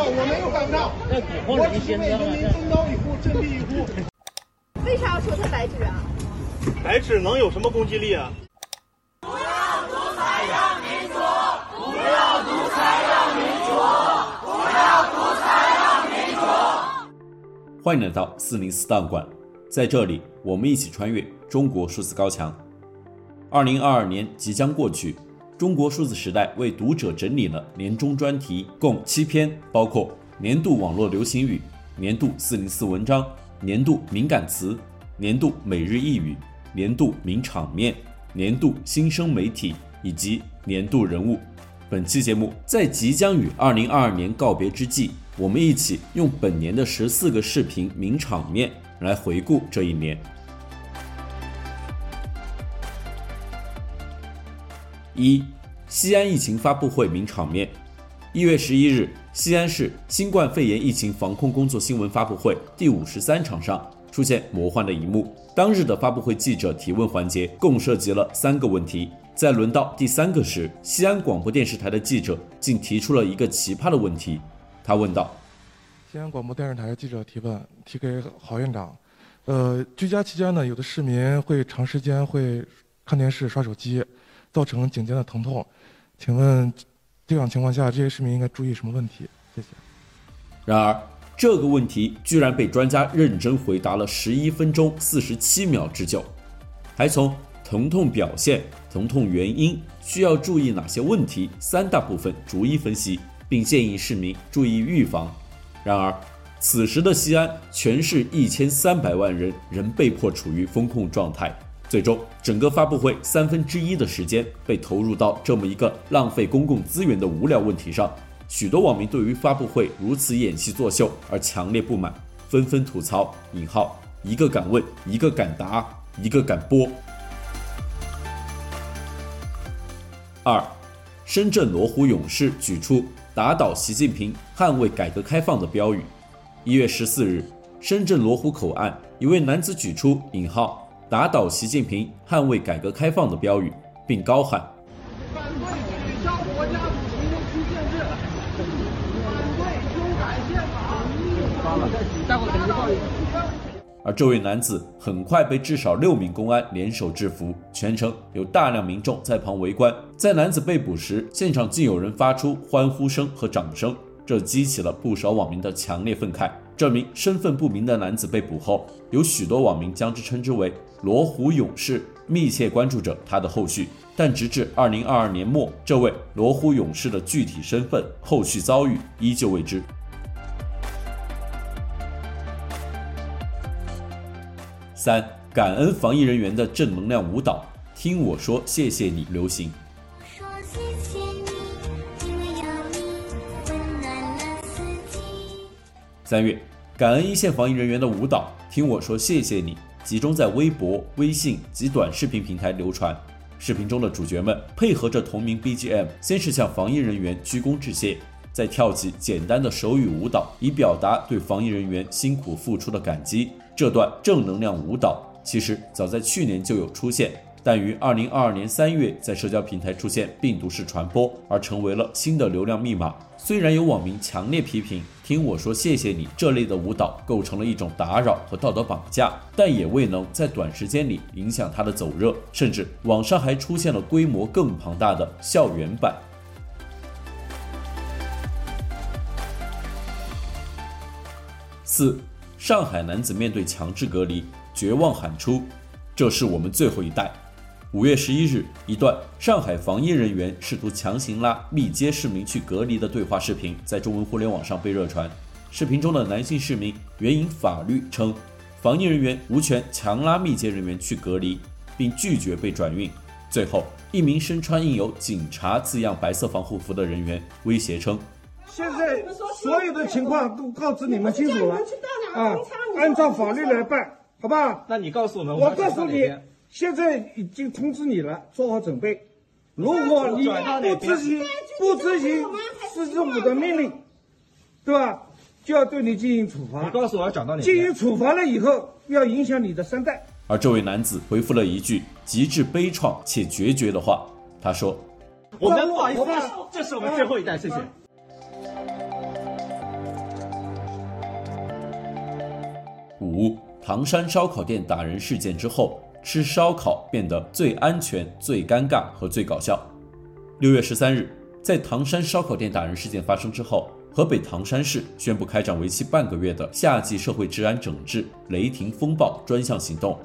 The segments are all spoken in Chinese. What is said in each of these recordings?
我没有办到。我只是为人民争刀一呼，振臂一呼。为啥要说他白纸啊？白纸能有什么攻击力啊？不要独裁让民主！不要独裁让民主！不要独裁让民主！欢迎来到四零四档案馆，在这里，我们一起穿越中国数字高墙。二零二二年即将过去。中国数字时代为读者整理了年终专题，共七篇，包括年度网络流行语、年度四零四文章、年度敏感词、年度每日一语、年度名场面、年度新生媒体以及年度人物。本期节目在即将与二零二二年告别之际，我们一起用本年的十四个视频名场面来回顾这一年。一、西安疫情发布会名场面。一月十一日，西安市新冠肺炎疫情防控工作新闻发布会第五十三场上出现魔幻的一幕。当日的发布会记者提问环节共涉及了三个问题，在轮到第三个时，西安广播电视台的记者竟提出了一个奇葩的问题。他问道：“西安广播电视台记者提问，提给郝院长，呃，居家期间呢，有的市民会长时间会看电视、刷手机。”造成颈肩的疼痛，请问这样情况下，这些市民应该注意什么问题？谢谢。然而，这个问题居然被专家认真回答了十一分钟四十七秒之久，还从疼痛表现、疼痛原因、需要注意哪些问题三大部分逐一分析，并建议市民注意预防。然而，此时的西安，全市一千三百万人仍被迫处于封控状态。最终，整个发布会三分之一的时间被投入到这么一个浪费公共资源的无聊问题上。许多网民对于发布会如此演戏作秀而强烈不满，纷纷吐槽：“引号一个敢问，一个敢答，一个敢播。”二，深圳罗湖勇士举出“打倒习近平，捍卫改革开放”的标语。一月十四日，深圳罗湖口岸一位男子举出“引号”。打倒习近平，捍卫改革开放的标语，并高喊：“反对取消国家主席任期限制，反对修改宪法。”而这位男子很快被至少六名公安联手制服，全程有大量民众在旁围观。在男子被捕时，现场竟有人发出欢呼声和掌声，这激起了不少网民的强烈愤慨。这名身份不明的男子被捕后，有许多网民将之称之为“罗湖勇士”，密切关注着他的后续。但直至二零二二年末，这位罗湖勇士的具体身份、后续遭遇依旧未知。三、感恩防疫人员的正能量舞蹈，听我说谢谢你，流行。三月。感恩一线防疫人员的舞蹈，听我说谢谢你，集中在微博、微信及短视频平台流传。视频中的主角们配合着同名 BGM，先是向防疫人员鞠躬致谢，再跳起简单的手语舞蹈，以表达对防疫人员辛苦付出的感激。这段正能量舞蹈其实早在去年就有出现，但于二零二二年三月在社交平台出现病毒式传播，而成为了新的流量密码。虽然有网民强烈批评。听我说，谢谢你。这类的舞蹈构成了一种打扰和道德绑架，但也未能在短时间里影响它的走热，甚至网上还出现了规模更庞大的校园版。四，上海男子面对强制隔离，绝望喊出：“这是我们最后一代。”五月十一日，一段上海防疫人员试图强行拉密接市民去隔离的对话视频，在中文互联网上被热传。视频中的男性市民援引法律称，防疫人员无权强拉密接人员去隔离，并拒绝被转运。最后，一名身穿印有“警察”字样白色防护服的人员威胁称：“现在所有的情况都告知你们清楚了，啊，按照法律来办，好不好？那你告诉我们，我告诉你。”现在已经通知你了，做好准备。如果你不执行，不执行市政府的命令，对吧？就要对你进行处罚。你告诉我要讲到哪？进行处罚了以后，要影响你的三代。而这位男子回复了一句极致悲怆且决绝的话，他说：“我们不好意思，这是我们最后一代，谢谢。”五唐山烧烤店打人事件之后，吃烧烤变得最安全、最尴尬和最搞笑。六月十三日，在唐山烧烤店打人事件发生之后，河北唐山市宣布开展为期半个月的夏季社会治安整治“雷霆风暴”专项行动。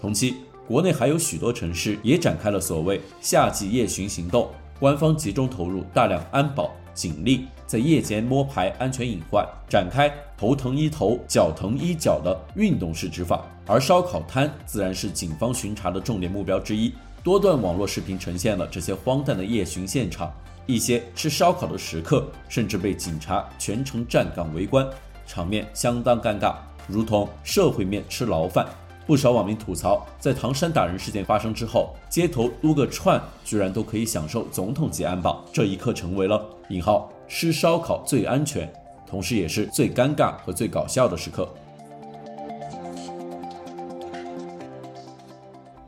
同期，国内还有许多城市也展开了所谓“夏季夜巡行动”，官方集中投入大量安保警力，在夜间摸排安全隐患，展开头疼医头、脚疼医脚的运动式执法。而烧烤摊自然是警方巡查的重点目标之一。多段网络视频呈现了这些荒诞的夜巡现场，一些吃烧烤的食客甚至被警察全程站岗围观，场面相当尴尬，如同社会面吃牢饭。不少网民吐槽，在唐山打人事件发生之后，街头撸个串居然都可以享受总统级安保，这一刻成为了“引号吃烧烤最安全”，同时也是最尴尬和最搞笑的时刻。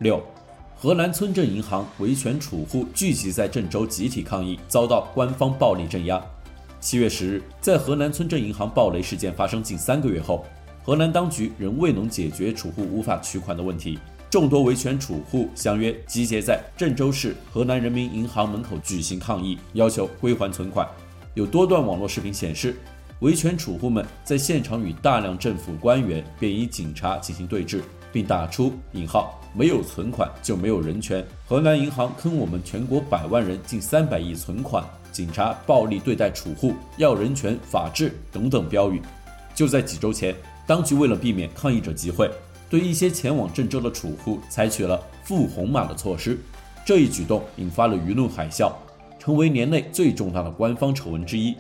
六。河南村镇银行维权储户聚集在郑州集体抗议，遭到官方暴力镇压。七月十日，在河南村镇银行暴雷事件发生近三个月后，河南当局仍未能解决储户无法取款的问题，众多维权储户相约集结在郑州市河南人民银行门口举行抗议，要求归还存款。有多段网络视频显示，维权储户们在现场与大量政府官员、便衣警察进行对峙，并打出引号。没有存款就没有人权。河南银行坑我们全国百万人近三百亿存款，警察暴力对待储户，要人权、法治等等标语。就在几周前，当局为了避免抗议者集会，对一些前往郑州的储户采取了付红码的措施。这一举动引发了舆论海啸，成为年内最重大的官方丑闻之一。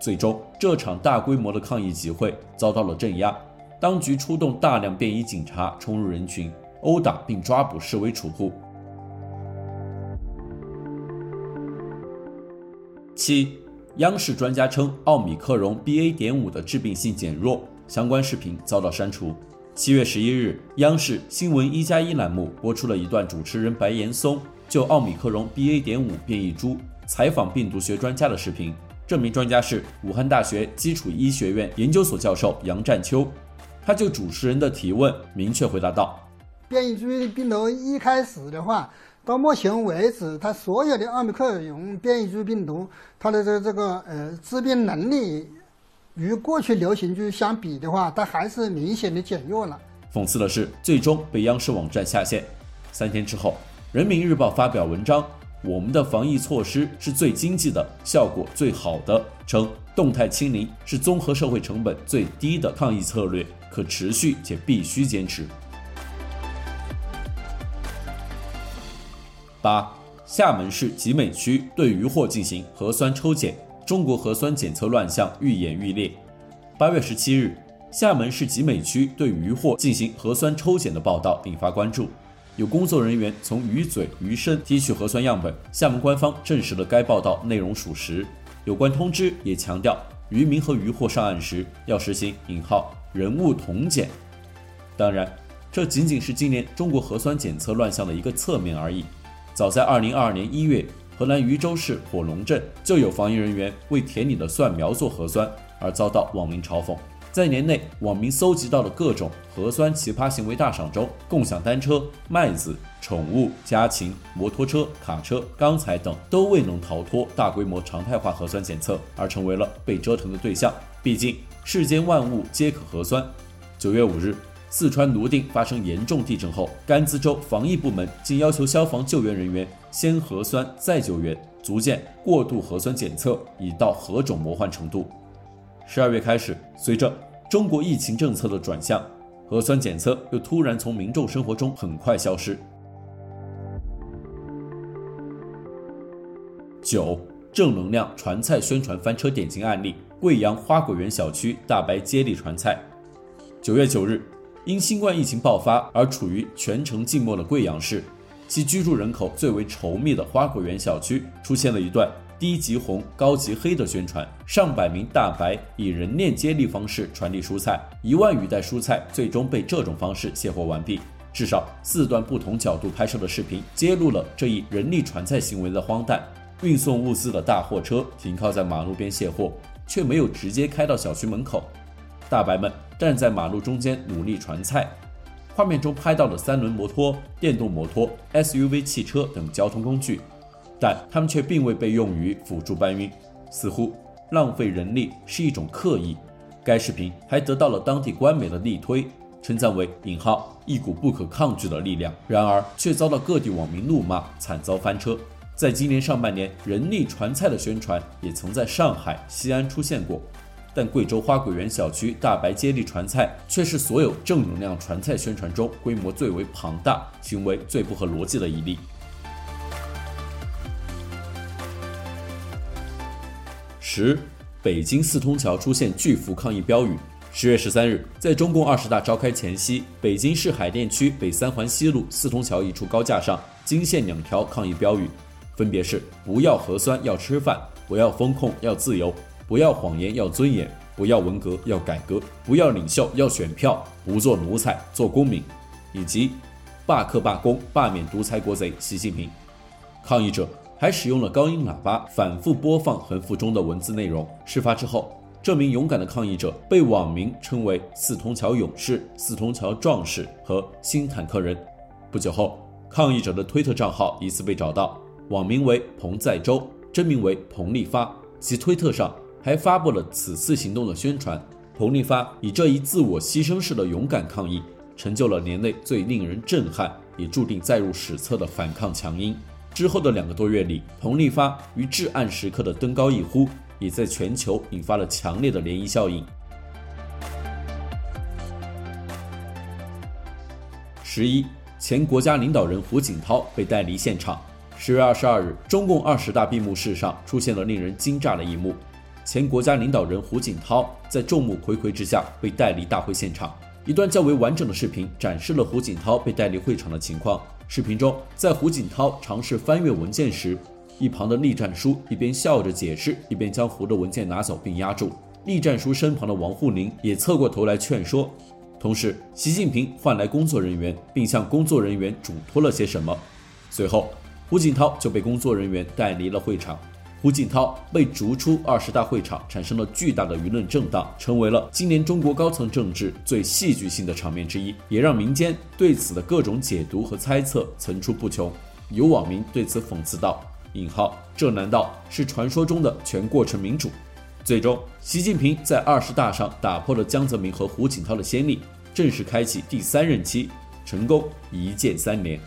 最终，这场大规模的抗议集会遭到了镇压，当局出动大量便衣警察冲入人群。殴打并抓捕示威储户。七，央视专家称奥米克戎 BA. 点五的致病性减弱，相关视频遭到删除。七月十一日，央视新闻一加一栏目播出了一段主持人白岩松就奥米克戎 BA. 点五变异株采访病毒学专家的视频。这名专家是武汉大学基础医学院研究所教授杨占秋，他就主持人的提问明确回答道。变异株病毒一开始的话，到目前为止，它所有的奥密克戎变异株病毒，它的这这个呃致病能力，与过去流行株相比的话，它还是明显的减弱了。讽刺的是，最终被央视网站下线。三天之后，《人民日报》发表文章：“我们的防疫措施是最经济的，效果最好的。”称动态清零是综合社会成本最低的抗疫策略，可持续且必须坚持。八，厦门市集美区对渔获进行核酸抽检，中国核酸检测乱象愈演愈烈。八月十七日，厦门市集美区对渔获进行核酸抽检的报道引发关注，有工作人员从鱼嘴、鱼身提取核酸样本，厦门官方证实了该报道内容属实。有关通知也强调，渔民和渔获上岸时要实行引号人物同检。当然，这仅仅是今年中国核酸检测乱象的一个侧面而已。早在2022年1月，河南禹州市火龙镇就有防疫人员为田里的蒜苗做核酸，而遭到网民嘲讽。在年内，网民搜集到的各种核酸奇葩行为大赏中，共享单车、麦子、宠物、家禽、摩托车、卡车、钢材等都未能逃脱大规模常态化核酸检测，而成为了被折腾的对象。毕竟世间万物皆可核酸。九月五日。四川泸定发生严重地震后，甘孜州防疫部门竟要求消防救援人员先核酸再救援，足见过度核酸检测已到何种魔幻程度。十二月开始，随着中国疫情政策的转向，核酸检测又突然从民众生活中很快消失。九，正能量传菜宣传翻车典型案例：贵阳花果园小区大白接力传菜。九月九日。因新冠疫情爆发而处于全城静默的贵阳市，其居住人口最为稠密的花果园小区出现了一段低级红、高级黑的宣传。上百名大白以人链接力方式传递蔬菜，一万余袋蔬菜最终被这种方式卸货完毕。至少四段不同角度拍摄的视频揭露了这一人力传菜行为的荒诞。运送物资的大货车停靠在马路边卸货，却没有直接开到小区门口。大白们站在马路中间努力传菜。画面中拍到的三轮摩托、电动摩托、SUV 汽车等交通工具，但它们却并未被用于辅助搬运，似乎浪费人力是一种刻意。该视频还得到了当地官媒的力推，称赞为“引号一股不可抗拒的力量”，然而却遭到各地网民怒骂，惨遭翻车。在今年上半年，人力传菜的宣传也曾在上海、西安出现过，但贵州花果园小区大白接力传菜却是所有正能量传菜宣传中规模最为庞大、行为最不合逻辑的一例。十，北京四通桥出现巨幅抗议标语。十月十三日，在中共二十大召开前夕，北京市海淀区北三环西路四通桥一处高架上惊现两条抗议标语。分别是不要核酸要吃饭，不要封控要自由，不要谎言要尊严，不要文革要改革，不要领袖要选票，不做奴才做公民，以及罢课罢工罢免独裁国贼习近平。抗议者还使用了高音喇叭反复播放横幅中的文字内容。事发之后，这名勇敢的抗议者被网民称为“四通桥勇士”“四通桥壮士”和“新坦克人”。不久后，抗议者的推特账号疑似被找到。网名为彭在洲，真名为彭立发，其推特上还发布了此次行动的宣传。彭立发以这一自我牺牲式的勇敢抗议，成就了年内最令人震撼，也注定载入史册的反抗强音。之后的两个多月里，彭丽发于至暗时刻的登高一呼，也在全球引发了强烈的涟漪效应。十一，前国家领导人胡锦涛被带离现场。十月二十二日，中共二十大闭幕式上出现了令人惊讶的一幕：前国家领导人胡锦涛在众目睽睽之下被带离大会现场。一段较为完整的视频展示了胡锦涛被带离会场的情况。视频中，在胡锦涛尝试翻阅文件时，一旁的栗战书一边笑着解释，一边将胡的文件拿走并压住。栗战书身旁的王沪宁也侧过头来劝说。同时，习近平换来工作人员，并向工作人员嘱托了些什么。随后，胡锦涛就被工作人员带离了会场。胡锦涛被逐出二十大会场，产生了巨大的舆论震荡，成为了今年中国高层政治最戏剧性的场面之一，也让民间对此的各种解读和猜测层出不穷。有网民对此讽刺道：“引号，这难道是传说中的全过程民主？”最终，习近平在二十大上打破了江泽民和胡锦涛的先例，正式开启第三任期，成功一键三连。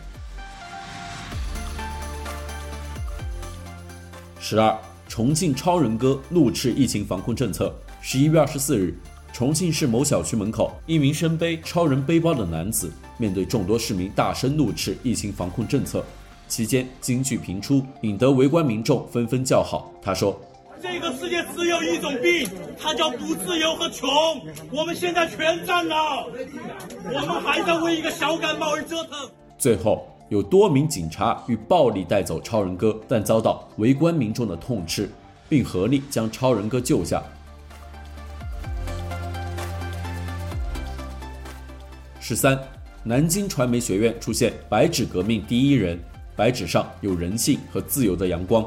十二，重庆超人哥怒斥疫情防控政策。十一月二十四日，重庆市某小区门口，一名身背超人背包的男子面对众多市民大声怒斥疫情防控政策，期间金句频出，引得围观民众纷纷叫好。他说：“这个世界只有一种病，它叫不自由和穷。我们现在全占了，我们还在为一个小感冒而折腾。”最后。有多名警察欲暴力带走超人哥，但遭到围观民众的痛斥，并合力将超人哥救下。十三，南京传媒学院出现白纸革命第一人，白纸上有人性和自由的阳光。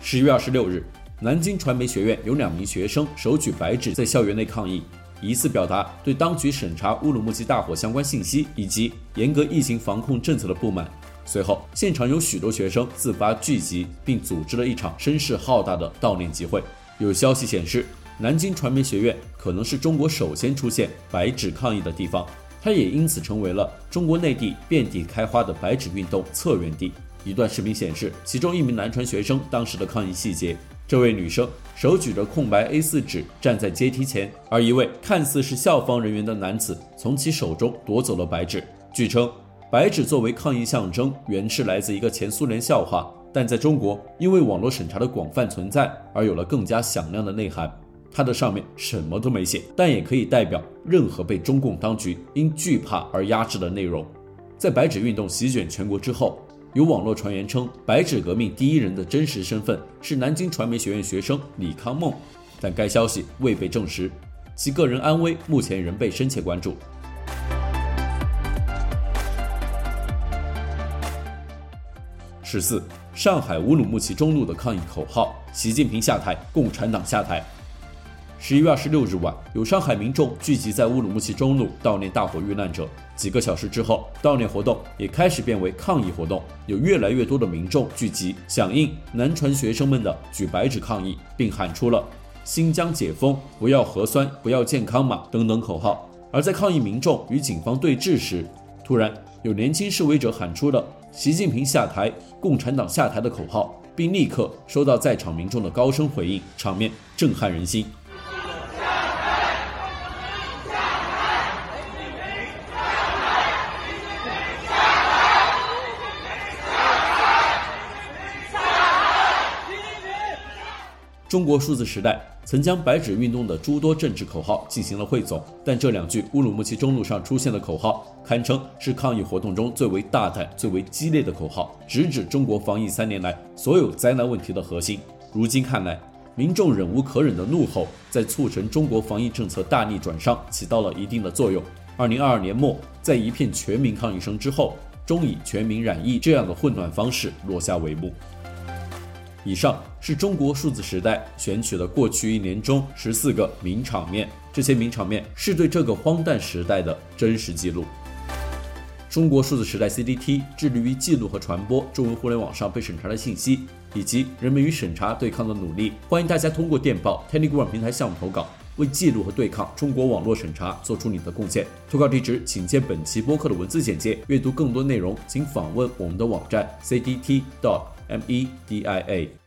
十一月二十六日，南京传媒学院有两名学生手举白纸在校园内抗议。疑似表达对当局审查乌鲁木齐大火相关信息以及严格疫情防控政策的不满。随后，现场有许多学生自发聚集，并组织了一场声势浩大的悼念集会。有消息显示，南京传媒学院可能是中国首先出现白纸抗议的地方，它也因此成为了中国内地遍地开花的白纸运动策源地。一段视频显示，其中一名南传学生当时的抗议细节。这位女生手举着空白 A4 纸站在阶梯前，而一位看似是校方人员的男子从其手中夺走了白纸。据称，白纸作为抗议象征，原是来自一个前苏联笑话，但在中国因为网络审查的广泛存在，而有了更加响亮的内涵。它的上面什么都没写，但也可以代表任何被中共当局因惧怕而压制的内容。在白纸运动席卷全国之后，有网络传言称，白纸革命第一人的真实身份是南京传媒学院学生李康梦，但该消息未被证实，其个人安危目前仍被深切关注。十四，上海乌鲁木齐中路的抗议口号：习近平下台，共产党下台。十一月二十六日晚，有上海民众聚集在乌鲁木齐中路悼念大火遇难者。几个小时之后，悼念活动也开始变为抗议活动，有越来越多的民众聚集，响应南传学生们的举白纸抗议，并喊出了“新疆解封，不要核酸，不要健康码”等等口号。而在抗议民众与警方对峙时，突然有年轻示威者喊出了“习近平下台，共产党下台”的口号，并立刻收到在场民众的高声回应，场面震撼人心。中国数字时代曾将白纸运动的诸多政治口号进行了汇总，但这两句乌鲁木齐中路上出现的口号，堪称是抗议活动中最为大胆、最为激烈的口号，直指中国防疫三年来所有灾难问题的核心。如今看来，民众忍无可忍的怒吼，在促成中国防疫政策大逆转上起到了一定的作用。二零二二年末，在一片全民抗议声之后，终以全民染疫这样的混乱方式落下帷幕。以上是中国数字时代选取的过去一年中十四个名场面，这些名场面是对这个荒诞时代的真实记录。中国数字时代 CDT 致力于记录和传播中文互联网上被审查的信息，以及人们与审查对抗的努力。欢迎大家通过电报 Telegram 平台项目投稿，为记录和对抗中国网络审查做出你的贡献。投稿地址请见本期播客的文字简介。阅读更多内容，请访问我们的网站 cdt dot。M E D I A。